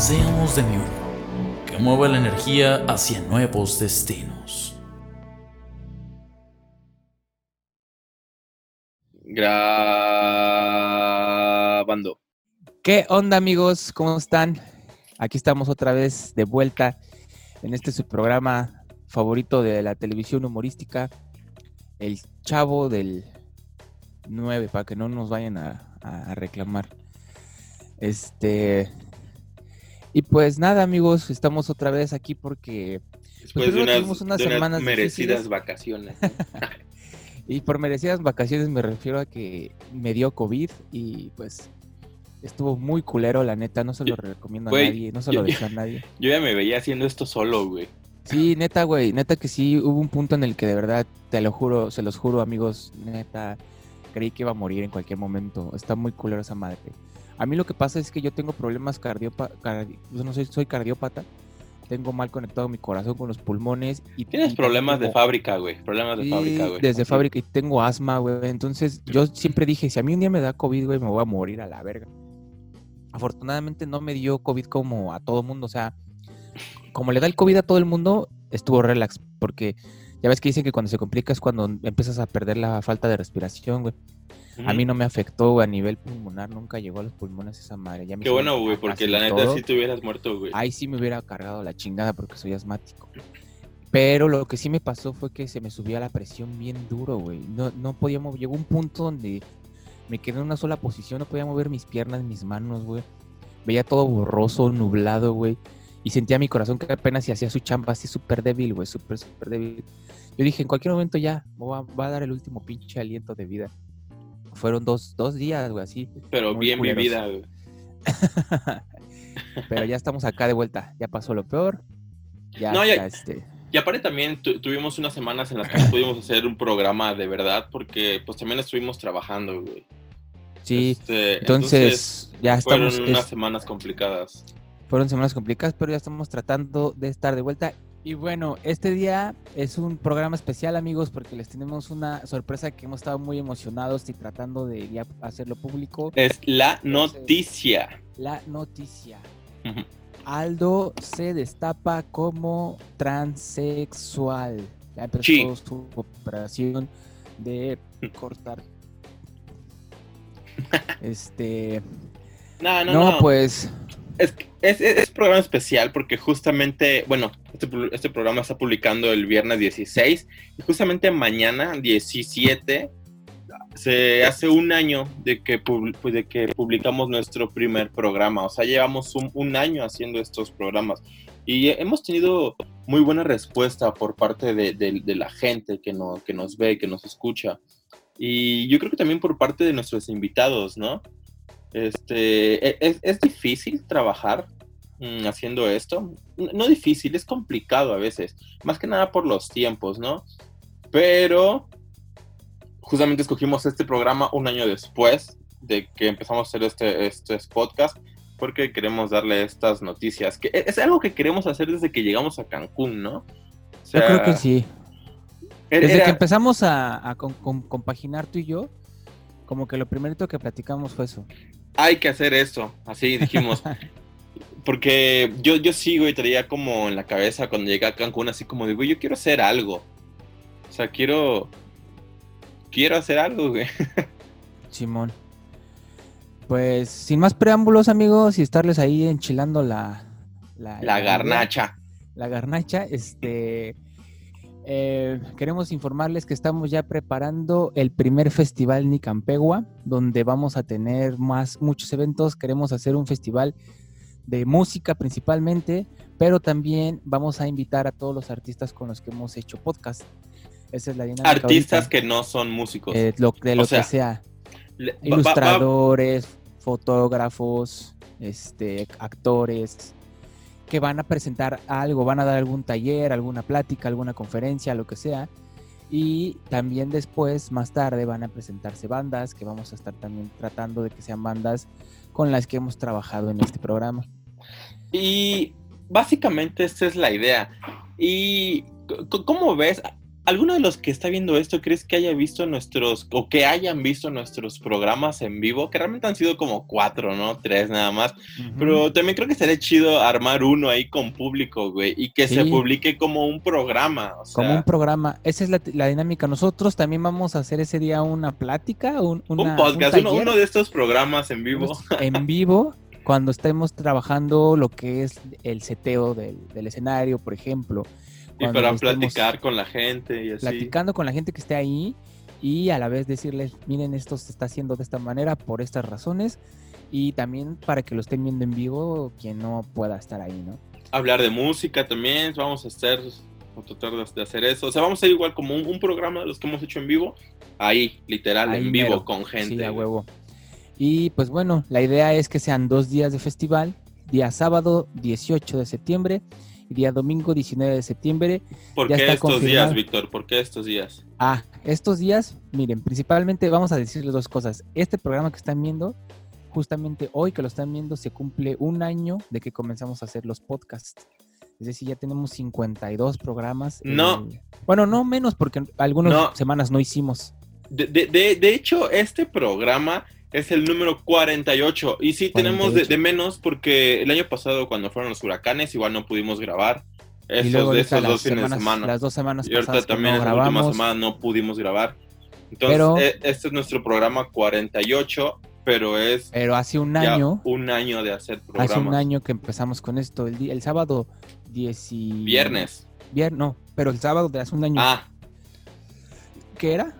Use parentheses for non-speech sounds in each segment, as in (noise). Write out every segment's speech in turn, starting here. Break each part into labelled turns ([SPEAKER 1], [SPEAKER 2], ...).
[SPEAKER 1] Seamos de mi uno, que mueva la energía hacia nuevos destinos.
[SPEAKER 2] Grabando.
[SPEAKER 3] ¿Qué onda amigos? ¿Cómo están? Aquí estamos otra vez de vuelta en este su programa favorito de la televisión humorística, El Chavo del 9, para que no nos vayan a, a reclamar. Este. Y pues nada, amigos, estamos otra vez aquí porque.
[SPEAKER 2] Después
[SPEAKER 3] pues,
[SPEAKER 2] de
[SPEAKER 3] primero
[SPEAKER 2] unas,
[SPEAKER 3] tuvimos unas
[SPEAKER 2] de unas
[SPEAKER 3] semanas
[SPEAKER 2] merecidas
[SPEAKER 3] difíciles.
[SPEAKER 2] vacaciones. (laughs)
[SPEAKER 3] Y por merecidas vacaciones me refiero a que me dio COVID y pues estuvo muy culero, la neta. No se lo recomiendo
[SPEAKER 2] Güey,
[SPEAKER 3] a nadie, no se lo deseo a nadie. (laughs)
[SPEAKER 2] Yo ya me veía haciendo esto solo, güey.
[SPEAKER 3] Sí, neta, güey, neta que sí, hubo un punto en el que de verdad, te lo juro, se los juro, amigos, neta, creí que iba a morir en cualquier momento. Está muy culero esa madre. A mí lo que pasa es que yo tengo problemas cardiópatas, yo no soy, soy cardiópata, tengo mal conectado mi corazón con los pulmones y
[SPEAKER 2] Tienes
[SPEAKER 3] y
[SPEAKER 2] problemas de fábrica, güey. Problemas de
[SPEAKER 3] Sí,
[SPEAKER 2] fábrica, güey.
[SPEAKER 3] desde fábrica y tengo asma, güey. Entonces yo siempre dije, si a mí un día me da COVID, güey, me voy a morir a la verga. Afortunadamente no me dio COVID como a todo mundo, o sea, como le da el COVID a todo el mundo, estuvo relax, porque ya ves que dicen que cuando se complica es cuando empiezas a perder la falta de respiración, güey. A mí no me afectó a nivel pulmonar, nunca llegó a los pulmones esa madre. Ya me
[SPEAKER 2] Qué bueno, güey, porque la neta
[SPEAKER 3] todo.
[SPEAKER 2] sí te hubieras muerto, güey.
[SPEAKER 3] Ahí sí me hubiera cargado la chingada porque soy asmático. Pero lo que sí me pasó fue que se me subía la presión bien duro, güey. No, no podía mover. Llegó un punto donde me quedé en una sola posición, no podía mover mis piernas, mis manos, güey. Veía todo borroso, nublado, güey. Y sentía mi corazón que apenas si hacía su chamba así súper débil, güey, súper, súper débil. Yo dije, en cualquier momento ya, va a dar el último pinche aliento de vida. Fueron dos, dos días, güey, así.
[SPEAKER 2] Pero bien
[SPEAKER 3] culeros.
[SPEAKER 2] vivida, güey. (laughs)
[SPEAKER 3] Pero ya estamos acá de vuelta. Ya pasó lo peor. Ya,
[SPEAKER 2] No, ya-
[SPEAKER 3] está, este.
[SPEAKER 2] Y aparte también tu- tuvimos unas semanas en las que no (laughs) pudimos hacer un programa de verdad porque pues también estuvimos trabajando, güey.
[SPEAKER 3] Sí,
[SPEAKER 2] Este,
[SPEAKER 3] entonces, ya
[SPEAKER 2] fueron
[SPEAKER 3] estamos.
[SPEAKER 2] unas
[SPEAKER 3] es-
[SPEAKER 2] semanas complicadas.
[SPEAKER 3] fueron semanas complicadas, pero ya estamos tratando de estar de vuelta. Y bueno, este día es un programa especial, amigos, porque les tenemos una sorpresa que hemos estado muy emocionados y tratando de ya hacerlo público.
[SPEAKER 2] Es la
[SPEAKER 3] Entonces-
[SPEAKER 2] noticia.
[SPEAKER 3] La noticia. Aldo se destapa como transexual. Ya empezó
[SPEAKER 2] Sí.
[SPEAKER 3] su operación de cortar. (laughs) Este.
[SPEAKER 2] No, no,
[SPEAKER 3] No,
[SPEAKER 2] no.
[SPEAKER 3] pues.
[SPEAKER 2] Es, es, programa especial porque justamente, bueno, este, este programa está publicando el viernes 16 y justamente mañana, 17, se hace un año de que, pues, de que publicamos nuestro primer programa. O sea, llevamos un, un año haciendo estos programas y hemos tenido muy buena respuesta por parte de, de- de la gente que, no, que nos ve, que nos escucha. Y yo creo que también por parte de nuestros invitados, ¿no? Este, e- es, es difícil trabajar mm, haciendo esto. No difícil, es complicado a veces. Más que nada por los tiempos, ¿no? Pero justamente escogimos este programa un año después de que empezamos a hacer este, este podcast porque queremos darle estas noticias. Que e- es algo que queremos hacer desde que llegamos a Cancún, ¿no? O
[SPEAKER 3] Yo creo que sí.
[SPEAKER 2] era-
[SPEAKER 3] Desde que empezamos a, a com- com- compaginar tú y yo, como que lo primerito que platicamos fue eso.
[SPEAKER 2] Hay que hacer esto. Así dijimos. (laughs) Porque yo, yo sigo y traía como en la cabeza cuando llegué a Cancún, así como digo, yo quiero hacer algo. O sea, quiero. Quiero hacer algo, güey. (laughs)
[SPEAKER 3] Simón. Pues sin más preámbulos, amigos, y estarles ahí enchilando la...
[SPEAKER 2] La garnacha.
[SPEAKER 3] La garnacha, este... eh, queremos informarles que estamos ya preparando el primer festival Nicampegua, donde vamos a tener más muchos eventos. Queremos hacer un festival de música principalmente, pero también vamos a invitar a todos los artistas con los que hemos hecho podcast. Esa es la dinámica.
[SPEAKER 2] Artistas
[SPEAKER 3] ahorita.
[SPEAKER 2] que no son músicos.
[SPEAKER 3] Eh, lo, de lo
[SPEAKER 2] O sea,
[SPEAKER 3] que sea.
[SPEAKER 2] Le- va- va- va-
[SPEAKER 3] Ilustradores, fotógrafos, este, actores. Que van a presentar algo, van a dar algún taller, alguna plática, alguna conferencia, lo que sea. Y también después, más tarde, van a presentarse bandas que vamos a estar también tratando de que sean bandas con las que hemos trabajado en este programa.
[SPEAKER 2] Y básicamente esta es la idea. ¿Y cómo ves? ¿Alguno de los que está viendo esto crees que haya visto nuestros, o que hayan visto nuestros programas en vivo? Que realmente han sido como cuatro, ¿no? Tres nada más. Pero también creo que sería chido armar uno ahí con público, güey, y que se publique como un programa.
[SPEAKER 3] Como un programa. Esa es la, dinámica. Nosotros también vamos a hacer ese día una plática, un,
[SPEAKER 2] un podcast, uno, de estos programas en vivo.
[SPEAKER 3] En vivo cuando estemos trabajando lo que es el seteo del, del escenario, por ejemplo,
[SPEAKER 2] y para platicar con la gente y así.
[SPEAKER 3] Platicando con la gente que esté ahí y a la vez decirles, miren, esto se está haciendo de esta manera por estas razones y también para que lo estén viendo en vivo quien no pueda estar ahí, ¿no?
[SPEAKER 2] Hablar de música también, vamos a hacer, a tratar de hacer eso. O sea, vamos a ir igual como un, programa de los que hemos hecho en vivo, ahí, literal, en vivo, con gente.
[SPEAKER 3] Sí, a huevo. Y pues bueno, la idea es que sean dos días de festival, día sábado 18 de septiembre día domingo 19 de septiembre.
[SPEAKER 2] ¿Por qué estos días, Víctor? ¿Por qué estos días?
[SPEAKER 3] Ah, estos días, miren, principalmente vamos a decirles dos cosas. Este programa que están viendo, justamente hoy que lo están viendo, se cumple un año de que comenzamos a hacer los podcasts. Es decir, ya tenemos 52 programas.
[SPEAKER 2] No.
[SPEAKER 3] bueno, no menos, porque algunas semanas no hicimos.
[SPEAKER 2] De, de, de hecho, este programa es el número 48. Y sí, tenemos de, menos porque el año pasado, cuando fueron los huracanes, igual no pudimos grabar. Esos, de esos dos fines de semana.
[SPEAKER 3] Las dos semanas
[SPEAKER 2] Y ahorita también no la última semana no pudimos grabar. Entonces, e, este es nuestro programa 48, pero es.
[SPEAKER 3] Pero hace un año.
[SPEAKER 2] Un año de hacer programas.
[SPEAKER 3] Hace un año que empezamos con esto. El, el sábado 10
[SPEAKER 2] Viernes.
[SPEAKER 3] Viernes, no, pero el sábado de hace un año.
[SPEAKER 2] Ah.
[SPEAKER 3] ¿Qué era?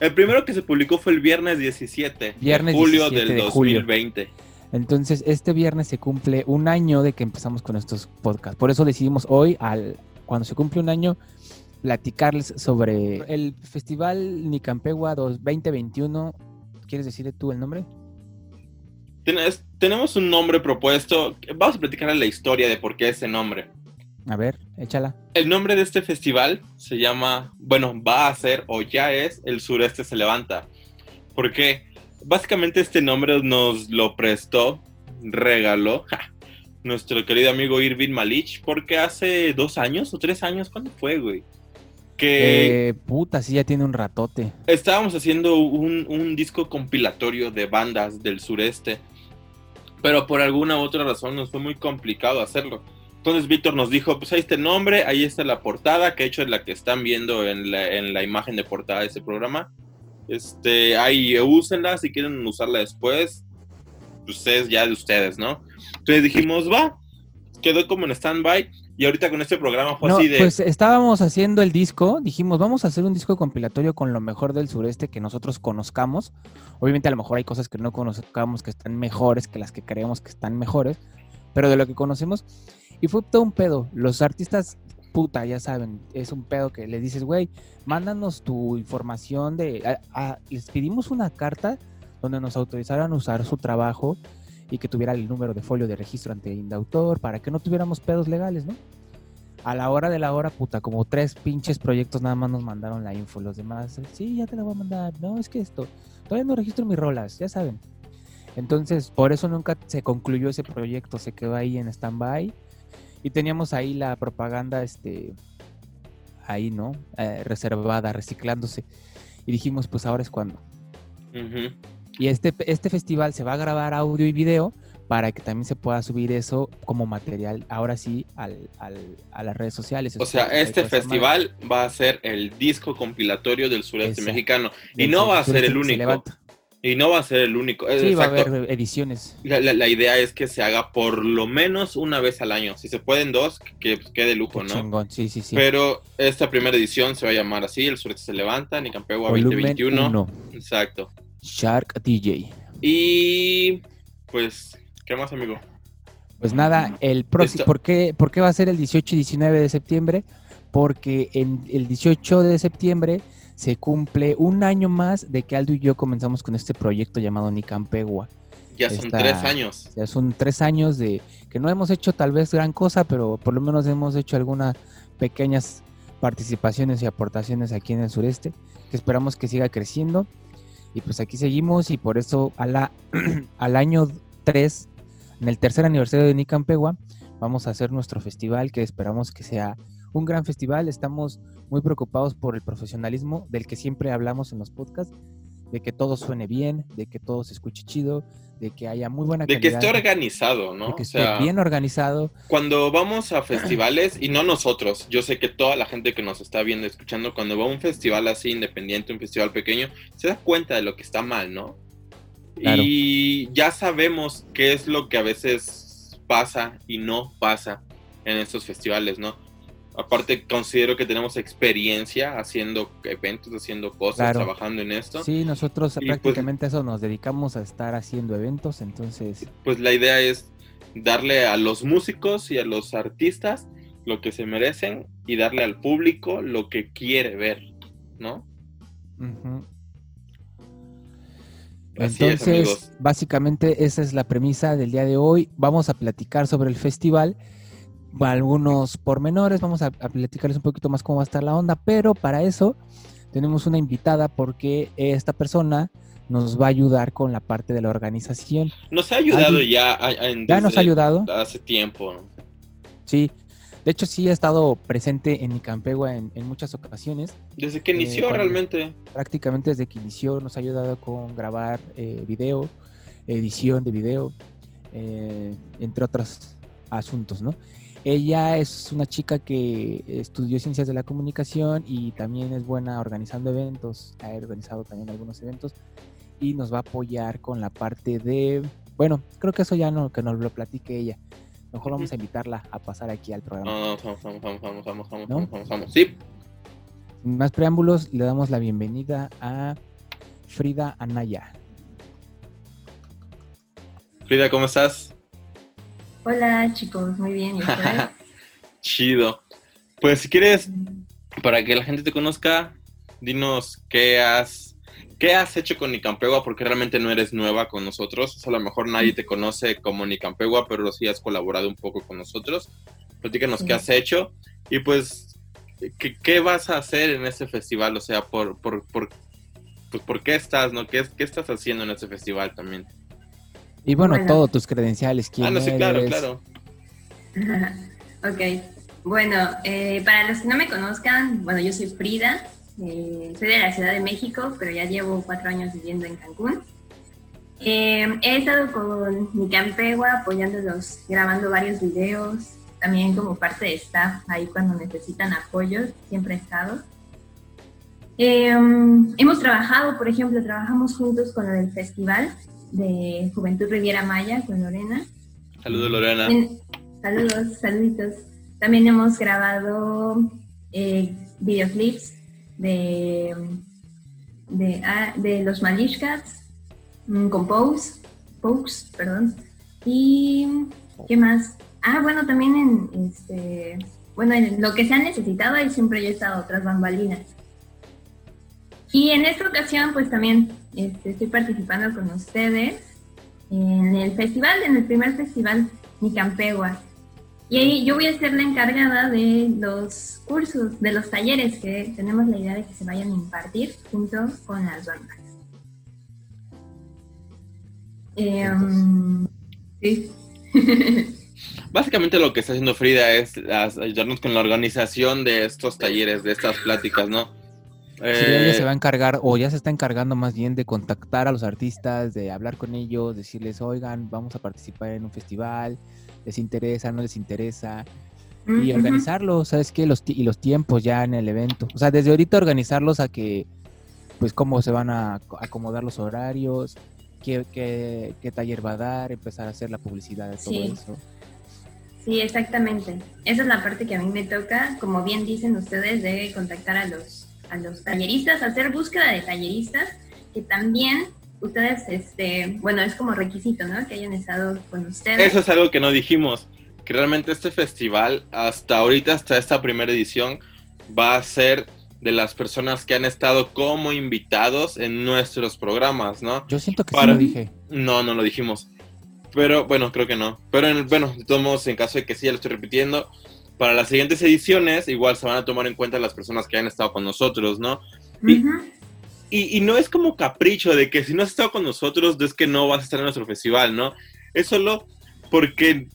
[SPEAKER 2] El primero que se publicó fue el viernes 17
[SPEAKER 3] viernes
[SPEAKER 2] de julio del 2020.
[SPEAKER 3] Entonces, este viernes se cumple un año de que empezamos con estos podcasts. Por eso decidimos hoy, al, cuando se cumple un año, platicarles sobre el Festival Nicampegua 2021. ¿Quieres decirle tú el nombre?
[SPEAKER 2] tenemos un nombre propuesto. Vamos a platicar la historia de por qué ese nombre.
[SPEAKER 3] A ver, échala.
[SPEAKER 2] El nombre de este festival se llama, bueno, va a ser o ya es El Sureste se levanta. Porque básicamente este nombre nos lo prestó, regaló (laughs) nuestro querido amigo Irving Malich, porque hace dos años o tres años, ¿cuándo fue, güey?
[SPEAKER 3] Que... Eh, puta, sí, ya tiene un ratote.
[SPEAKER 2] Estábamos haciendo un, un disco compilatorio de bandas del sureste, pero por alguna u otra razón nos fue muy complicado hacerlo entonces Víctor nos dijo, pues ahí está el nombre, ahí está la portada, que de hecho es la que están viendo en la, imagen de portada de ese programa. Este, ahí úsenla, si quieren usarla después, pues es ya de ustedes, ¿no? Entonces dijimos, va, quedó como en stand-by y ahorita con este programa fue así de...
[SPEAKER 3] Pues estábamos haciendo el disco, dijimos, vamos a hacer un disco compilatorio con lo mejor del sureste que nosotros conozcamos. Obviamente a lo mejor hay cosas que no conozcamos que están mejores que las que creemos que están mejores, pero de lo que conocemos y fue todo un pedo. Los artistas, puta, ya saben, es un pedo que les dices, güey, mándanos tu información de... les pedimos una carta donde nos autorizaran usar su trabajo y que tuviera el número de folio de registro ante Indautor para que no tuviéramos pedos legales, ¿no? A la hora de la hora, puta, como tres pinches proyectos nada más nos mandaron la info. Los demás, sí, ya te la voy a mandar. No, es que esto, todavía no registro mis rolas, ya saben. Entonces, por eso nunca se concluyó ese proyecto, se quedó ahí en stand-by y teníamos ahí la propaganda, este, ahí, ¿no? Eh, reservada, reciclándose. Y dijimos, pues ahora es cuando. Y este, este festival se va a grabar audio y video para que también se pueda subir eso como material, ahora sí, al, a las redes sociales.
[SPEAKER 2] O sea, este festival va a ser el disco compilatorio del sureste mexicano y no va a ser el único. Y no va a ser el único.
[SPEAKER 3] Sí, va a haber ediciones.
[SPEAKER 2] La, idea es que se haga por lo menos una vez al año. Si se pueden dos, que, pues, quede lujo, ¿no?
[SPEAKER 3] Chingón. Sí, sí, sí.
[SPEAKER 2] Pero esta primera edición se va a llamar así: El Sureste se levanta, Nicampegua 2021. Exacto.
[SPEAKER 3] Shark DJ.
[SPEAKER 2] Y pues, ¿qué más, amigo?
[SPEAKER 3] Pues nada, el próximo. ¿por qué, ¿Por qué va a ser el 18 y 19 de septiembre? Porque en el 18 de septiembre se cumple un año más de que Aldo y yo comenzamos con este proyecto llamado Nicampegua.
[SPEAKER 2] Ya son tres años.
[SPEAKER 3] Ya son tres años de que no hemos hecho tal vez gran cosa, pero por lo menos hemos hecho algunas pequeñas participaciones y aportaciones aquí en el sureste, que esperamos que siga creciendo. Y pues aquí seguimos y por eso a la, (clears throat) al año 3, en el tercer aniversario de Nicampegua, vamos a hacer nuestro festival que esperamos que sea un gran festival. Estamos muy preocupados por el profesionalismo del que siempre hablamos en los podcasts, de que todo suene bien, de que todo se escuche chido, de que haya muy buena
[SPEAKER 2] De que
[SPEAKER 3] calidad,
[SPEAKER 2] esté organizado, ¿no?
[SPEAKER 3] de que
[SPEAKER 2] O
[SPEAKER 3] esté
[SPEAKER 2] sea,
[SPEAKER 3] bien organizado.
[SPEAKER 2] cuando vamos a (clears throat) festivales, y no nosotros, yo sé que toda la gente que nos está viendo, escuchando, cuando va a un festival así independiente, un festival pequeño, se da cuenta de lo que está mal, ¿no?
[SPEAKER 3] Claro.
[SPEAKER 2] Y ya sabemos qué es lo que a veces pasa y no pasa en estos festivales, ¿no? Aparte, considero que tenemos experiencia haciendo eventos, haciendo cosas,
[SPEAKER 3] Claro.
[SPEAKER 2] trabajando en esto.
[SPEAKER 3] Sí, nosotros
[SPEAKER 2] Y, pues,
[SPEAKER 3] prácticamente a eso nos dedicamos a estar haciendo eventos, entonces
[SPEAKER 2] pues la idea es darle a los músicos y a los artistas lo que se merecen y darle al público lo que quiere ver, ¿no?
[SPEAKER 3] Entonces, básicamente esa es la premisa del día de hoy. Vamos a platicar sobre el festival, algunos pormenores, vamos a, a platicarles un poquito más cómo va a estar la onda, pero para eso tenemos una invitada porque esta persona nos va a ayudar con la parte de la organización.
[SPEAKER 2] Nos ha ayudado ya, a- a- en-
[SPEAKER 3] Ya nos ha ayudado,
[SPEAKER 2] hace tiempo.
[SPEAKER 3] sí. De hecho, sí ha estado presente en Nicampegua en, en muchas ocasiones.
[SPEAKER 2] Desde que
[SPEAKER 3] Eh,
[SPEAKER 2] inició realmente.
[SPEAKER 3] prácticamente desde que inició nos ha ayudado con grabar eh, video, edición de video, eh, entre otros asuntos, ¿no? Ella es una chica que estudió ciencias de la comunicación y también es buena organizando eventos, ha organizado también algunos eventos y nos va a apoyar con la parte de, bueno, creo que eso ya no, que nos lo platique ella. Mejor vamos a invitarla a pasar aquí al programa.
[SPEAKER 2] No, no, vamos, vamos, vamos, vamos, vamos, vamos,
[SPEAKER 3] ¿No?
[SPEAKER 2] vamos, vamos, vamos. Sí,
[SPEAKER 3] Sin más preámbulos, le damos la bienvenida a Frida Anaya.
[SPEAKER 2] Frida, ¿cómo estás?
[SPEAKER 4] Hola chicos, muy bien. ¿y ustedes? (laughs)
[SPEAKER 2] Chido. Pues si quieres, para que la gente te conozca, dinos qué has, qué has hecho con Nicampegua, porque realmente no eres nueva con nosotros. O sea, a lo mejor nadie te conoce como Nicampegua, pero sí has colaborado un poco con nosotros. Platícanos
[SPEAKER 4] Sí.
[SPEAKER 2] qué has hecho y pues, ¿qué, qué vas a hacer en este festival? O sea, por, por, por, pues, ¿por qué estás, no? ¿Qué, ¿Qué estás haciendo en este festival también?
[SPEAKER 3] Y bueno,
[SPEAKER 4] Bueno.
[SPEAKER 3] todos tus credenciales, quién
[SPEAKER 2] Ah, no, sí, claro,
[SPEAKER 3] eres.
[SPEAKER 2] claro. (laughs)
[SPEAKER 4] ok, bueno, eh, para los que no me conozcan, bueno, yo soy Frida, eh, soy de la Ciudad de México, pero ya llevo cuatro años viviendo en Cancún. Eh, he estado con mi Campegua apoyándolos, grabando varios videos, también como parte de staff ahí cuando necesitan apoyo, siempre he estado. Eh, hemos trabajado, por ejemplo, trabajamos juntos con lo del festival de Juventud Riviera Maya con Lorena.
[SPEAKER 2] Saludos, Lorena.
[SPEAKER 4] También- saludos, saluditos. También hemos grabado eh, videoclips de, de, ah, de los Malishkats, mm, con Pose, Pokes, perdón. Y ¿qué más? Ah, bueno, también en este, bueno, en lo que se ha necesitado ahí siempre yo he estado tras bambalinas. Y en esta ocasión, pues también este, estoy participando con ustedes en el festival, en el primer festival Nicampegua. Y ahí yo voy a ser la encargada de los cursos, de los talleres que tenemos la idea de que se vayan a impartir junto con las bandas. Um, sí. (laughs)
[SPEAKER 2] Básicamente lo que está haciendo Frida es ayudarnos con la organización de estos talleres, de estas pláticas, ¿no? Eh,
[SPEAKER 3] ella se va a encargar, o ya se está encargando más bien de contactar a los artistas, de hablar con ellos, decirles, oigan, vamos a participar en un festival, les interesa, no les interesa, y
[SPEAKER 4] Ujú.
[SPEAKER 3] organizarlo, ¿sabes qué? Los, ti- y los tiempos ya en el evento. O sea, desde ahorita organizarlos a que, pues, cómo se van a ac- acomodar los horarios, qué, qué, qué taller va a dar, empezar a hacer la publicidad de todo
[SPEAKER 4] Sí.
[SPEAKER 3] eso.
[SPEAKER 4] Sí, exactamente. Esa es la parte que a mí me toca, como bien dicen ustedes, de contactar a los, a los talleristas, hacer búsqueda de talleristas, que también ustedes, este, bueno, es como requisito, ¿no? Que hayan estado con ustedes.
[SPEAKER 2] Eso es algo que no dijimos, que realmente este festival, hasta ahorita, hasta esta primera edición, va a ser de las personas que han estado como invitados en nuestros programas, ¿no?
[SPEAKER 3] Yo siento que
[SPEAKER 2] Para-
[SPEAKER 3] sí lo dije.
[SPEAKER 2] No, no lo dijimos. Pero bueno, creo que no. Pero en- bueno, de todos modos, en caso de que sí, ya lo estoy repitiendo, para las siguientes ediciones igual se van a tomar en cuenta las personas que han estado con nosotros, ¿no? Y, y no es como capricho de que si no has estado con nosotros, es que no vas a estar en nuestro festival, ¿no? Es solo porque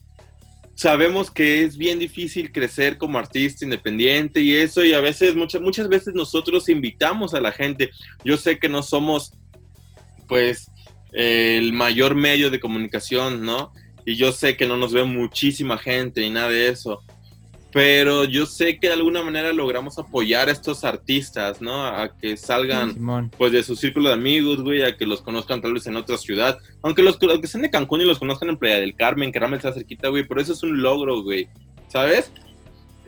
[SPEAKER 2] sabemos que es bien difícil crecer como artista independiente y eso, y a veces, muchas, muchas veces nosotros invitamos a la gente. Yo sé que no somos, pues, el mayor medio de comunicación, ¿no? Y yo sé que no nos ve muchísima gente y nada de eso. Pero yo sé que de alguna manera logramos apoyar a estos artistas, ¿no? A que salgan
[SPEAKER 3] Simón.
[SPEAKER 2] pues de su círculo de amigos, güey, a que los conozcan tal vez en otra ciudad. Aunque los, que sean de Cancún y los conozcan en Playa del Carmen, que realmente está cerquita, güey, pero eso es un logro, güey, ¿sabes?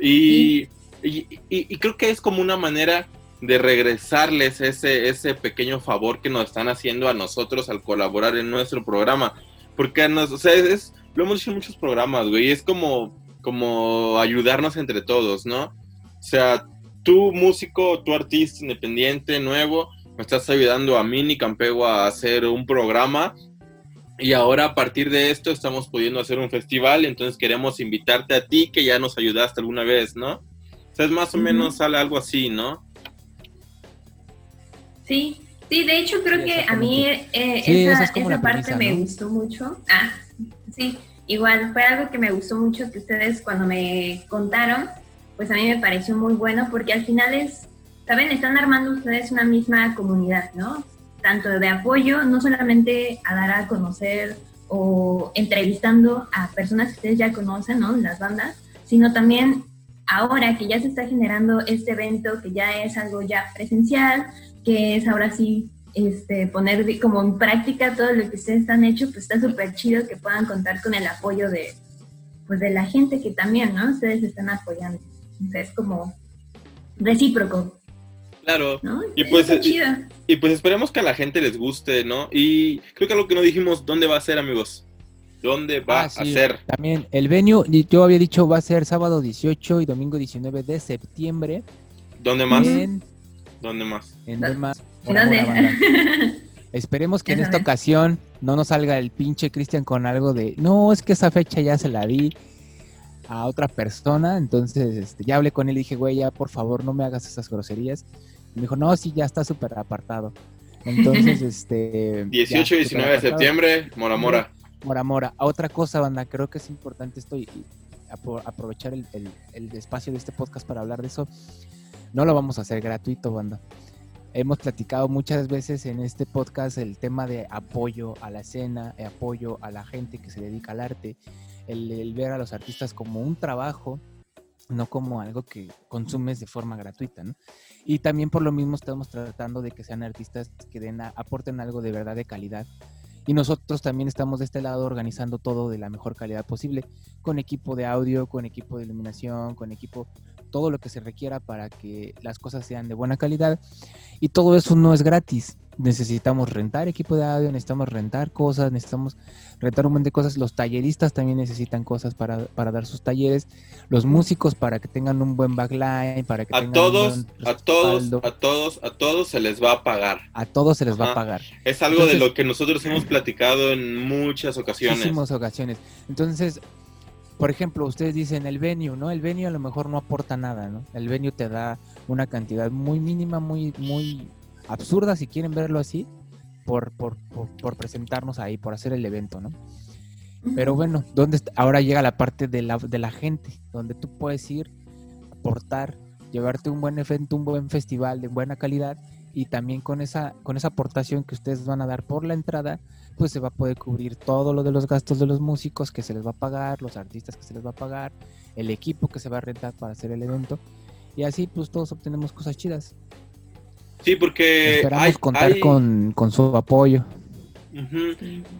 [SPEAKER 2] Y, y, y- y creo que es como una manera de regresarles ese, ese pequeño favor que nos están haciendo a nosotros al colaborar en nuestro programa. Porque, nos, o sea, es, lo hemos dicho en muchos programas, güey, es como, como ayudarnos entre todos, ¿no? O sea, tú músico, tú artista independiente, nuevo, me estás ayudando a mí, ni Campego, a hacer un programa. Y ahora a partir de esto estamos pudiendo hacer un festival, entonces queremos invitarte a ti que ya nos ayudaste alguna vez, ¿no? O sea, es más o menos sale algo así, ¿no?
[SPEAKER 4] Sí, sí, de hecho creo
[SPEAKER 3] Sí,
[SPEAKER 4] que a mí eh,
[SPEAKER 3] Sí, esa
[SPEAKER 4] esa,
[SPEAKER 3] es
[SPEAKER 4] parte
[SPEAKER 3] premisa,
[SPEAKER 4] me gustó mucho. Ah, sí, igual fue algo que me gustó mucho que ustedes cuando me contaron, pues a mí me pareció muy bueno porque al final es, ¿saben? Están armando ustedes una misma comunidad, ¿no? Tanto de apoyo, no solamente a dar a conocer o entrevistando a personas que ustedes ya conocen, ¿no? Las bandas, sino también ahora que ya se está generando este evento, que ya es algo ya presencial, que es ahora sí este, poner como en práctica todo lo que ustedes han hecho, pues está súper chido que puedan contar con el apoyo de, pues de la gente que también, ¿no? Ustedes están apoyando. Entonces, como recíproco,
[SPEAKER 2] Claro.
[SPEAKER 4] ¿no?
[SPEAKER 2] Y pues. Y pues esperemos que a la gente les guste, ¿no? Y creo que algo que no dijimos, ¿dónde va a ser, amigos? ¿Dónde va
[SPEAKER 3] Ah, sí,
[SPEAKER 2] a ser?
[SPEAKER 3] También el venue, yo había dicho, va a ser sábado 18 y domingo 19 de septiembre.
[SPEAKER 2] ¿Dónde más?
[SPEAKER 3] En,
[SPEAKER 2] ¿Dónde más?
[SPEAKER 3] en
[SPEAKER 4] ¿Dó-
[SPEAKER 3] Delmas, (laughs) Esperemos que en esta ocasión no nos salga el pinche Cristian con algo de, no, es que esa fecha ya se la di a otra persona, entonces este, ya hablé con él y dije, güey, ya por favor no me hagas esas groserías. Y me dijo, no, sí, ya está súper apartado. Entonces, (laughs) este...
[SPEAKER 2] 18 y
[SPEAKER 3] ya,
[SPEAKER 2] 19 de septiembre, Mora Mora.
[SPEAKER 3] Mora Mora. Otra cosa, banda, creo que es importante esto y, y apro- aprovechar el, el- el espacio de este podcast para hablar de eso. No lo vamos a hacer gratuito, banda. Hemos platicado muchas veces en este podcast el tema de apoyo a la escena, eh, apoyo a la gente que se dedica al arte, el, el ver a los artistas como un trabajo, no como algo que consumes de forma gratuita, ¿no? Y también por lo mismo estamos tratando de que sean artistas que den a- aporten algo de verdad de calidad y nosotros también estamos de este lado organizando todo de la mejor calidad posible, con equipo de audio, con equipo de iluminación, con equipo, todo lo que se requiera para que las cosas sean de buena calidad. Y todo eso no es gratis. Necesitamos rentar equipo de audio, necesitamos rentar cosas, necesitamos rentar un montón de cosas. Los talleristas también necesitan cosas para, para dar sus talleres. Los músicos para que tengan un buen backline, para que
[SPEAKER 2] A
[SPEAKER 3] tengan un
[SPEAKER 2] todos,
[SPEAKER 3] buen
[SPEAKER 2] a todos, a todos, a todos se les va a pagar.
[SPEAKER 3] a todos se les va a pagar.
[SPEAKER 2] Es algo de lo que nosotros hemos platicado en muchas ocasiones.
[SPEAKER 3] Muchísimas ocasiones. Entonces, por ejemplo, ustedes dicen el venue, ¿no? El venue a lo mejor no aporta nada, ¿no? El venue te da una cantidad muy mínima, muy, muy absurda, si quieren verlo así, por, por, por, por presentarnos ahí, por hacer el evento, ¿no? Pero bueno, ¿dónde está? ahora llega la parte de la, de la gente, donde tú puedes ir, aportar, llevarte un buen evento, un buen festival de buena calidad y también con esa, con esa aportación que ustedes van a dar por la entrada, pues se va a poder cubrir todo lo de los gastos de los músicos que se les va a pagar, los artistas que se les va a pagar, el equipo que se va a rentar para hacer el evento y así pues todos obtenemos cosas chidas.
[SPEAKER 2] Sí, porque
[SPEAKER 3] Esperamos
[SPEAKER 2] hay-
[SPEAKER 3] contar
[SPEAKER 2] hay-
[SPEAKER 3] con, con su apoyo.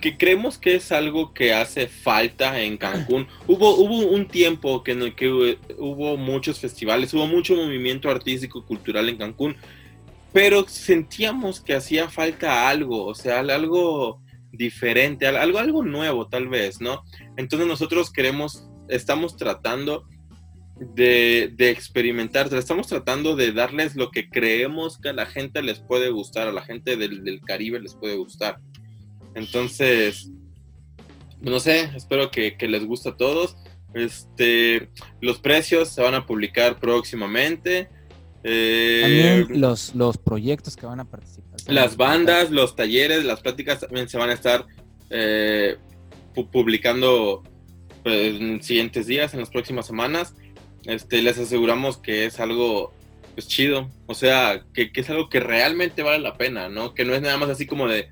[SPEAKER 2] Que creemos que es algo que hace falta en Cancún. Hubo, hubo un tiempo que en el que hu- hubo muchos festivales, hubo mucho movimiento artístico cultural en Cancún, pero sentíamos que hacía falta algo, o sea, algo diferente, al- algo, algo nuevo tal vez, ¿no? Entonces nosotros queremos, estamos tratando de, de experimentar, estamos tratando de darles lo que creemos que a la gente les puede gustar, a la gente del, del Caribe les puede gustar. Entonces, no sé, espero que, que les guste a todos. Este, los precios se van a publicar próximamente. Eh,
[SPEAKER 3] También los, los proyectos que van a participar.
[SPEAKER 2] las bandas, los talleres, las pláticas también se van a estar eh, pu- publicando pues, en siguientes días, en las próximas semanas. Este, les aseguramos que es algo pues, chido, o sea, que, que es algo que realmente vale la pena, ¿no? Que no es nada más así como de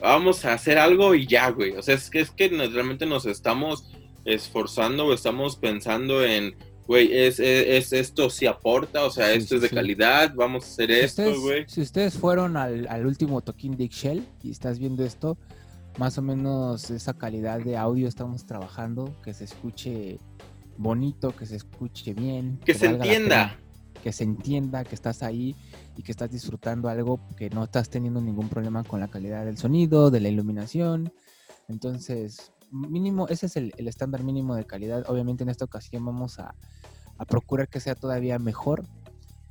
[SPEAKER 2] vamos a hacer algo y ya, güey. O sea, es que, es que nos- realmente nos estamos esforzando o estamos pensando en, güey, es, es, es- esto sí aporta, o sea,
[SPEAKER 3] Sí,
[SPEAKER 2] esto es de
[SPEAKER 3] sí.
[SPEAKER 2] calidad, vamos a hacer
[SPEAKER 3] Si
[SPEAKER 2] esto,
[SPEAKER 3] ustedes,
[SPEAKER 2] güey.
[SPEAKER 3] si ustedes fueron al, al último toquín de Shell y estás viendo esto, más o menos esa calidad de audio estamos trabajando, que se escuche bonito, que se escuche bien.
[SPEAKER 2] Que se entienda.
[SPEAKER 3] pena, que se entienda que estás ahí y que estás disfrutando algo que no estás teniendo ningún problema con la calidad del sonido, de la iluminación. Entonces, mínimo, ese es el, el estándar mínimo de calidad. Obviamente en esta ocasión vamos a, a procurar que sea todavía mejor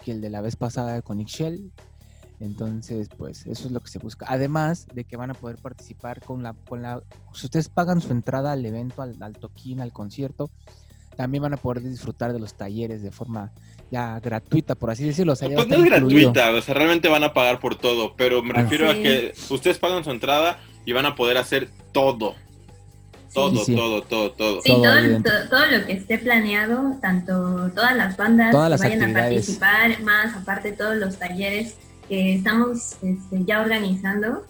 [SPEAKER 3] que el de la vez pasada con Ixchel. Entonces, pues eso es lo que se busca. Además de que van a poder participar con la, con la, si ustedes pagan su entrada al evento, al, al toquín, al concierto, también van a poder disfrutar de los talleres de forma ya gratuita, por así decirlo. O sea, ya
[SPEAKER 2] Pues no es
[SPEAKER 3] incluido.
[SPEAKER 2] gratuita, o sea, realmente van a pagar por todo, pero me
[SPEAKER 3] Ah.
[SPEAKER 2] refiero a que ustedes pagan su entrada y van a poder hacer todo, todo,
[SPEAKER 3] Sí, sí.
[SPEAKER 2] todo, todo, todo.
[SPEAKER 4] Sí,
[SPEAKER 3] Todo
[SPEAKER 4] todo, todo, todo lo que esté planeado, tanto todas las bandas
[SPEAKER 3] Todas las
[SPEAKER 4] que vayan
[SPEAKER 3] actividades.
[SPEAKER 4] a participar, más aparte todos los talleres que estamos este, ya organizando,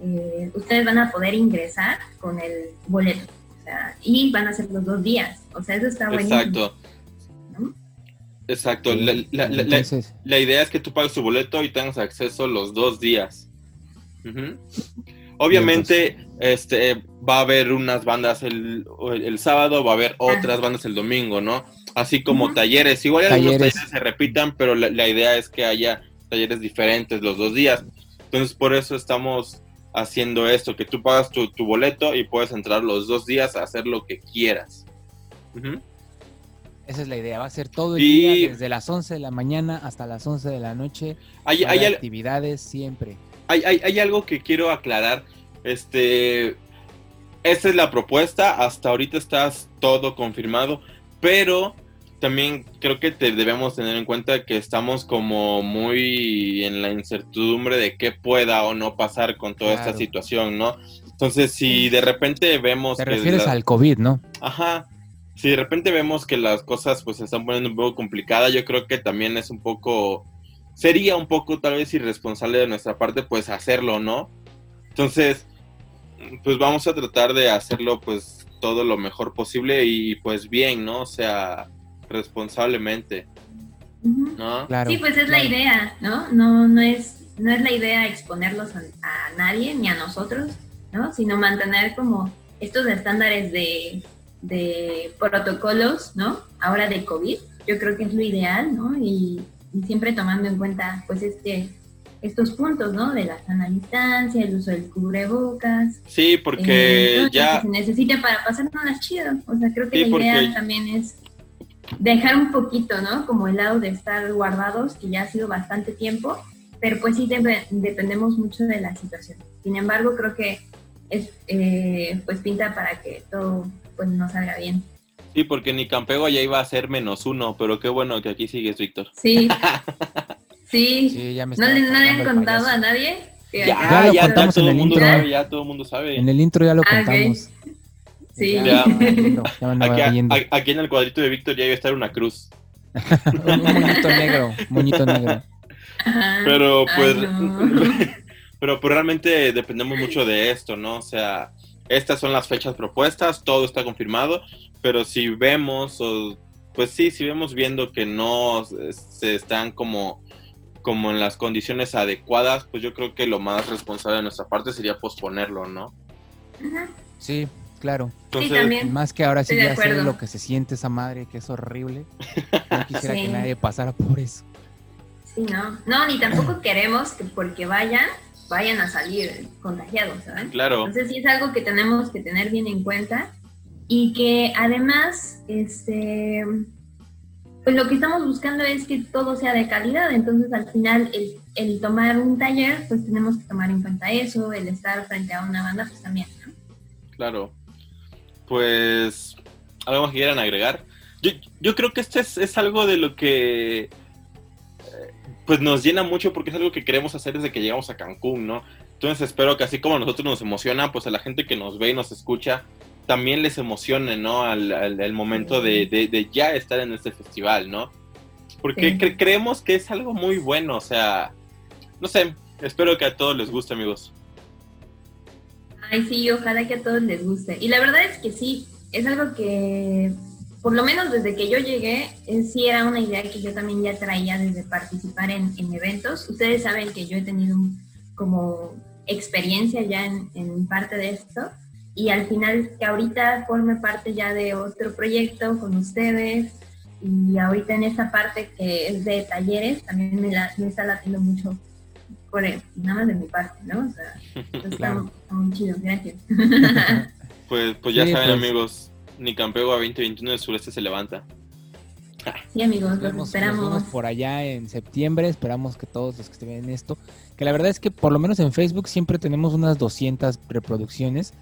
[SPEAKER 4] eh, ustedes van a poder ingresar con el boleto. O sea, y van a ser los dos días. O sea, eso está buenísimo.
[SPEAKER 2] Exacto,
[SPEAKER 4] ¿no?
[SPEAKER 2] exacto. La, la- la- la-
[SPEAKER 3] entonces,
[SPEAKER 2] la idea es que tú pagues tu boleto y tengas acceso los dos días. Ujú. Obviamente, este, va a haber unas bandas el, el sábado, va a haber otras bandas el domingo, ¿no? Así como talleres. Igual algunos
[SPEAKER 3] Talleres.
[SPEAKER 2] talleres se repitan, pero la, la idea es que haya talleres diferentes los dos días. Entonces, por eso estamos haciendo esto, que tú pagas tu, tu boleto y puedes entrar los dos días a hacer lo que quieras.
[SPEAKER 3] Esa es la idea. Va a ser todo el
[SPEAKER 2] Y-
[SPEAKER 3] día, desde las 11 de la mañana hasta las 11 de la noche.
[SPEAKER 2] Hay, hay al-
[SPEAKER 3] actividades siempre.
[SPEAKER 2] Hay, hay- hay algo que quiero aclarar. Este, esta es la propuesta. Hasta ahorita está todo confirmado, pero también creo que te debemos tener en cuenta que estamos como muy en la incertidumbre de qué pueda o no pasar con toda esta situación, ¿no? Entonces, si de repente vemos
[SPEAKER 3] Te
[SPEAKER 2] que
[SPEAKER 3] refieres
[SPEAKER 2] la-
[SPEAKER 3] al COVID, ¿no?
[SPEAKER 2] Ajá. Si de repente vemos que las cosas pues se están poniendo un poco complicadas, yo creo que también es un poco, sería un poco tal vez irresponsable de nuestra parte pues hacerlo, ¿no? Entonces, pues vamos a tratar de hacerlo pues todo lo mejor posible y pues bien, ¿no? O sea, responsablemente. ¿no?
[SPEAKER 3] Claro.
[SPEAKER 4] Sí, pues es la idea, ¿no? No, no es, no es la idea exponerlos a, a nadie ni a nosotros, ¿no? Sino mantener como estos estándares de, de protocolos, ¿no? Ahora de COVID, yo creo que es lo ideal, ¿no? Y siempre tomando en cuenta, pues, este, estos puntos, ¿no? De la sana distancia, el uso del cubrebocas.
[SPEAKER 2] Sí,
[SPEAKER 4] eh,
[SPEAKER 2] porque
[SPEAKER 4] lo
[SPEAKER 2] ya...
[SPEAKER 4] que se necesite para pasárnoslas chido. O sea, creo que
[SPEAKER 2] Sí,
[SPEAKER 4] la idea
[SPEAKER 2] porque-
[SPEAKER 4] también es dejar un poquito, ¿no? Como el lado de estar guardados, que ya ha sido bastante tiempo, pero pues sí dependemos mucho de la situación. Sin embargo, creo que es, eh, pues pinta para que todo pues nos salga bien.
[SPEAKER 2] Sí, porque ni Campego ya iba a ser menos uno, pero qué bueno que aquí sigues, Víctor.
[SPEAKER 4] Sí, (laughs) sí.
[SPEAKER 3] Sí, ya me
[SPEAKER 4] ¿No, le, ¿No le han contado a nadie?
[SPEAKER 2] Ya,
[SPEAKER 3] Ya lo
[SPEAKER 2] ya,
[SPEAKER 3] contamos
[SPEAKER 2] todo
[SPEAKER 3] en
[SPEAKER 2] el mundo
[SPEAKER 3] intro.
[SPEAKER 2] sabe, ya todo el mundo sabe.
[SPEAKER 3] En el intro ya lo
[SPEAKER 4] Ah,
[SPEAKER 3] contamos.
[SPEAKER 4] Sí.
[SPEAKER 3] Ya,
[SPEAKER 2] Aquí,
[SPEAKER 3] yendo.
[SPEAKER 2] a- aquí en el cuadrito de Víctor ya iba a estar una cruz.
[SPEAKER 3] un moñito negro, moñito negro.
[SPEAKER 4] Ajá.
[SPEAKER 2] Pero
[SPEAKER 4] Ay,
[SPEAKER 2] pues,
[SPEAKER 4] no. (laughs)
[SPEAKER 2] pero pues realmente dependemos mucho de esto, ¿no? O sea, estas son las fechas propuestas, todo está confirmado, pero si vemos, o, pues sí, si vemos viendo que no se- están como, como en las condiciones adecuadas, pues yo creo que lo más responsable de nuestra parte sería posponerlo, ¿no?
[SPEAKER 3] Sí, claro.
[SPEAKER 2] Entonces,
[SPEAKER 4] también.
[SPEAKER 3] Más que ahora sí
[SPEAKER 4] Estoy
[SPEAKER 3] ya sé lo que se siente esa madre, que es horrible. No (laughs) quisiera
[SPEAKER 4] Sí.
[SPEAKER 3] que nadie pasara por eso.
[SPEAKER 4] Sí, no. No, ni tampoco (clears throat) queremos que porque vayan, vayan a salir contagiados, ¿saben?
[SPEAKER 2] claro,
[SPEAKER 4] Entonces sí es algo que tenemos que tener bien en cuenta y que además, este, pues lo que estamos buscando es que todo sea de calidad, entonces al final el, el, tomar un taller, pues tenemos que tomar en cuenta eso, el estar frente a una banda, pues también, ¿no?
[SPEAKER 2] Claro. Pues, ¿algo más que quieran agregar? Yo, yo creo que esto es, es, algo de lo que pues nos llena mucho porque es algo que queremos hacer desde que llegamos a Cancún, ¿no? Entonces espero que así como a nosotros nos emociona, pues a la gente que nos ve y nos escucha, también les emocione, ¿no? Al, al, momento de, de, ya estar en este festival, ¿no? Porque creemos que es algo muy bueno, o sea, no sé, espero que a todos les guste, amigos.
[SPEAKER 4] Ay, sí, ojalá que a todos les guste. Y la verdad es que sí, es algo que por lo menos desde que yo llegué, eh, sí era una idea que yo también ya traía desde participar en, eventos. Ustedes saben que yo he tenido como experiencia ya en, parte de esto y al final que ahorita forme parte ya de otro proyecto con ustedes y ahorita en esta parte que es de talleres también me, está latiendo mucho por nada más de mi parte, ¿no? O sea, (laughs) está, muy chido, gracias. (laughs)
[SPEAKER 2] pues, pues ya saben pues. amigos, ni Campeo a 2021 del sureste se levanta.
[SPEAKER 4] Sí, amigos, los esperamos.
[SPEAKER 3] por allá en septiembre, esperamos que todos los que estén en esto, que la verdad es que por lo menos en Facebook siempre tenemos unas 200 reproducciones,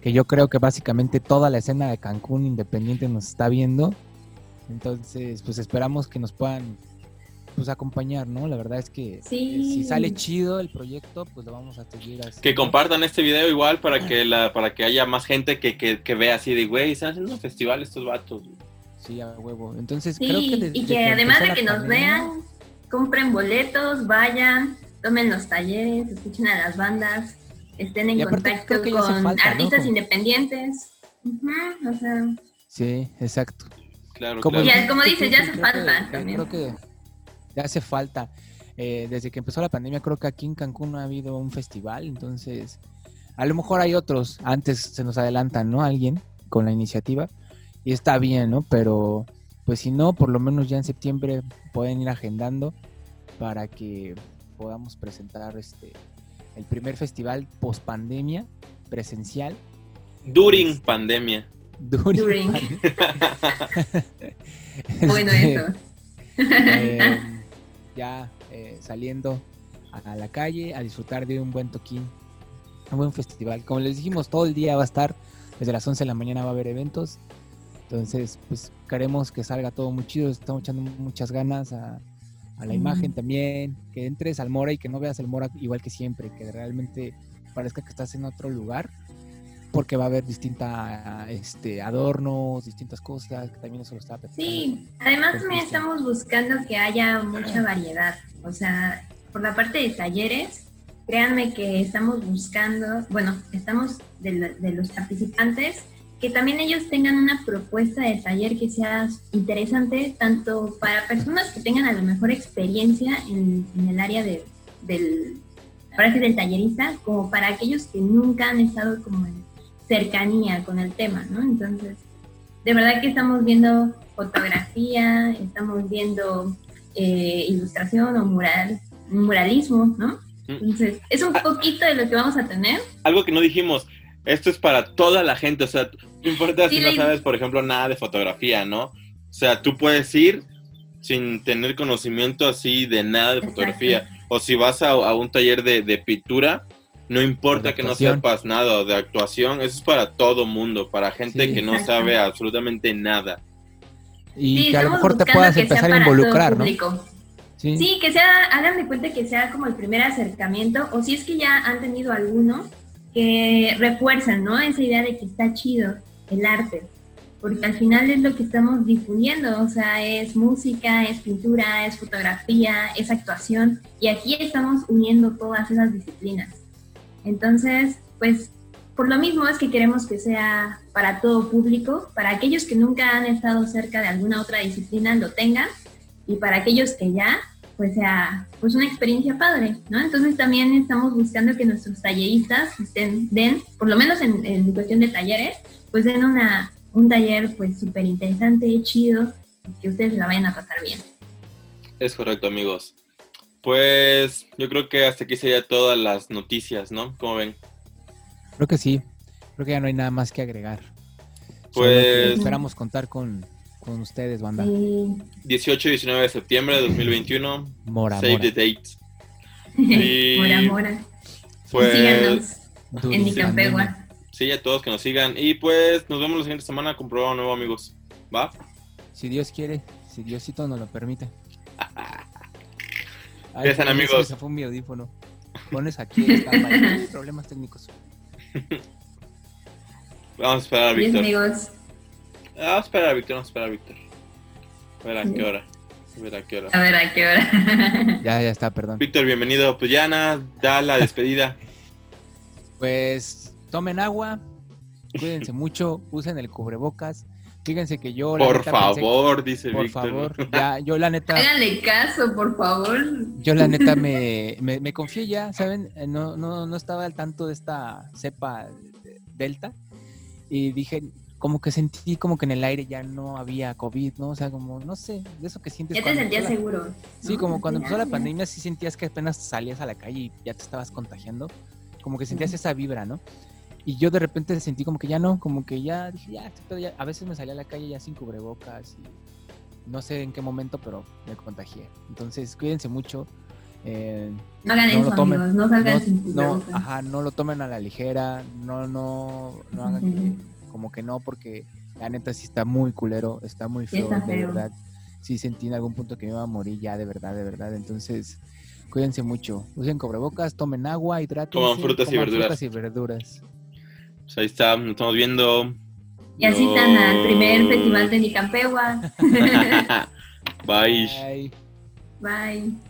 [SPEAKER 3] que yo creo que básicamente toda la escena de Cancún Independiente nos está viendo. Entonces, pues esperamos que nos puedan pues acompañar, ¿no? La verdad es que si sale chido el proyecto, pues lo vamos a seguir así.
[SPEAKER 2] Que compartan este video igual para que la, para que haya más gente que, que, vea así de, güey, están haciendo un festival estos vatos.
[SPEAKER 3] Sí, a huevo. Entonces,
[SPEAKER 4] creo que... y que, además de que nos vean, compren boletos, vayan, tomen los talleres, escuchen a las bandas, estén en contacto con artistas independientes. o sea...
[SPEAKER 3] Sí, exacto.
[SPEAKER 2] Claro,
[SPEAKER 4] como, como dices, ya hace falta también.
[SPEAKER 3] Creo que hace falta. Eh, desde que empezó la pandemia, creo que aquí en Cancún no ha habido un festival, entonces a lo mejor hay otros, antes se nos adelantan, ¿no? Alguien con la iniciativa y está bien, ¿no? Pero pues si no, por lo menos ya en septiembre pueden ir agendando para que podamos presentar este el primer festival post pandemia presencial.
[SPEAKER 2] During este, pandemia.
[SPEAKER 3] During. (laughs)
[SPEAKER 4] bueno, (laughs) eso.
[SPEAKER 3] Eh, ya eh, saliendo a la calle a disfrutar de un buen toquín, un buen festival. Como les dijimos, todo el día va a estar, desde las 11 de la mañana va a haber eventos. Entonces, pues queremos que salga todo muy chido, estamos echando muchas ganas a, la imagen también, que entres al Mora y que no veas el Mora igual que siempre, que realmente parezca que estás en otro lugar porque va a haber distinta este adornos, distintas cosas, que también eso lo está
[SPEAKER 4] Sí, además también estamos buscando que haya mucha variedad, o sea, por la parte de talleres, créanme que estamos buscando, bueno, estamos de, los participantes, que también ellos tengan una propuesta de taller que sea interesante, tanto para personas que tengan a lo mejor experiencia en, el área de, del, del tallerista, como para aquellos que nunca han estado como en cercanía con el tema, ¿no? Entonces, de verdad que estamos viendo fotografía, estamos viendo eh, ilustración o mural, muralismo, ¿no? Mm. Entonces, es un poquito de lo que vamos a tener.
[SPEAKER 2] Algo que no dijimos, esto es para toda la gente, o sea, no importa si no sabes, por ejemplo, nada de fotografía, ¿no? O sea, tú puedes ir sin tener conocimiento así de nada de fotografía, o si vas a, un taller de, de pintura, no importa que no sepas nada de actuación, eso es para todo mundo, para gente que no sabe absolutamente nada.
[SPEAKER 3] Y que a lo mejor te puedas empezar a involucrar, ¿no?
[SPEAKER 4] Sí. que sea, hagan de cuenta que sea como el primer acercamiento, o si es que ya han tenido alguno, que refuerzan, ¿no? Esa idea de que está chido el arte, porque al final es lo que estamos difundiendo, o sea, es música, es pintura, es fotografía, es actuación, y aquí estamos uniendo todas esas disciplinas. Entonces, pues por lo mismo es que queremos que sea para todo público, para aquellos que nunca han estado cerca de alguna otra disciplina lo tengan y para aquellos que ya, pues sea pues una experiencia padre, ¿no? Entonces también estamos buscando que nuestros talleristas estén, den, por lo menos en, cuestión de talleres, pues den una, un taller pues súper interesante, chido, que ustedes la vayan a pasar bien.
[SPEAKER 2] Es correcto, amigos. Pues yo creo que hasta aquí sería todas las noticias, ¿no? ¿Cómo ven?
[SPEAKER 3] Creo que sí. Creo que ya no hay nada más que agregar.
[SPEAKER 2] Pues
[SPEAKER 3] esperamos contar con, con ustedes, banda.
[SPEAKER 4] Sí.
[SPEAKER 2] 18 y 19 de septiembre de 2021.
[SPEAKER 3] Mora,
[SPEAKER 2] Save
[SPEAKER 3] mora.
[SPEAKER 2] the date. (laughs) Y-
[SPEAKER 4] Mora, mora.
[SPEAKER 2] Pues
[SPEAKER 4] Síganos
[SPEAKER 3] Dulce
[SPEAKER 4] en
[SPEAKER 3] pandemia.
[SPEAKER 4] Nicampegua.
[SPEAKER 2] sí, a todos que nos sigan. Y pues nos vemos la siguiente semana con programa nuevo, amigos. ¿Va?
[SPEAKER 3] Si Dios quiere, si Diosito nos lo permite. Ay,
[SPEAKER 2] Ya están,
[SPEAKER 3] se me
[SPEAKER 2] amigos.
[SPEAKER 3] zafó mi audífono. Pones aquí, problemas técnicos. (laughs)
[SPEAKER 2] Vamos a esperar a Víctor.
[SPEAKER 4] amigos.
[SPEAKER 2] Ah, Vamos a esperar a Víctor, vamos a esperar a Víctor. A ver a qué hora. A ver a qué hora.
[SPEAKER 4] A ver a qué hora. (laughs)
[SPEAKER 3] Ya, ya está, perdón.
[SPEAKER 2] Víctor, bienvenido. Pues ya nada, da la (laughs) despedida.
[SPEAKER 3] Pues tomen agua, cuídense mucho, usen el cubrebocas. Fíjense que yo la
[SPEAKER 2] Por
[SPEAKER 3] neta pensé-
[SPEAKER 2] favor, dice
[SPEAKER 3] por
[SPEAKER 2] Víctor.
[SPEAKER 3] favor, ya, yo la neta,
[SPEAKER 4] Háganle caso, por favor.
[SPEAKER 3] yo la neta me, me, me confié ya, ¿saben? Eh, No, no, no estaba al tanto de esta cepa de- delta y dije, como que sentí como que en el aire ya no había COVID, ¿no? O sea, como, no sé, de eso que sientes
[SPEAKER 4] Ya te sentías
[SPEAKER 3] la-
[SPEAKER 4] seguro.
[SPEAKER 3] Sí,
[SPEAKER 4] ¿no?
[SPEAKER 3] como cuando empezó la pandemia sí sentías que apenas salías a la calle y ya te estabas contagiando, como que sentías
[SPEAKER 4] Ujú.
[SPEAKER 3] esa vibra, ¿no? Y yo de repente sentí como que ya no, como que ya dije, ya, a veces me salía a la calle ya sin cubrebocas y no sé en qué momento, pero me contagié. Entonces, cuídense mucho. eh,
[SPEAKER 4] No hagan
[SPEAKER 3] no
[SPEAKER 4] eso,
[SPEAKER 3] lo tomen.
[SPEAKER 4] amigos. No salgan
[SPEAKER 3] no,
[SPEAKER 4] sin
[SPEAKER 3] no,
[SPEAKER 4] cubrebocas.
[SPEAKER 3] ajá, no lo tomen a la ligera, no, no, no hagan que- como que no, porque la neta sí está muy culero, está muy feo,
[SPEAKER 4] está
[SPEAKER 3] de
[SPEAKER 4] feo.
[SPEAKER 3] verdad. Sí sentí en algún punto que me iba a morir ya, de verdad, de verdad. Entonces, cuídense mucho. Usen cubrebocas, tomen agua, hidraten.
[SPEAKER 2] Coman frutas y verduras.
[SPEAKER 3] frutas y verduras.
[SPEAKER 2] Pues ahí está, nos estamos viendo.
[SPEAKER 4] Y así están al primer festival de Nicampegua. (laughs)
[SPEAKER 2] Bye.
[SPEAKER 3] Bye.
[SPEAKER 4] Bye.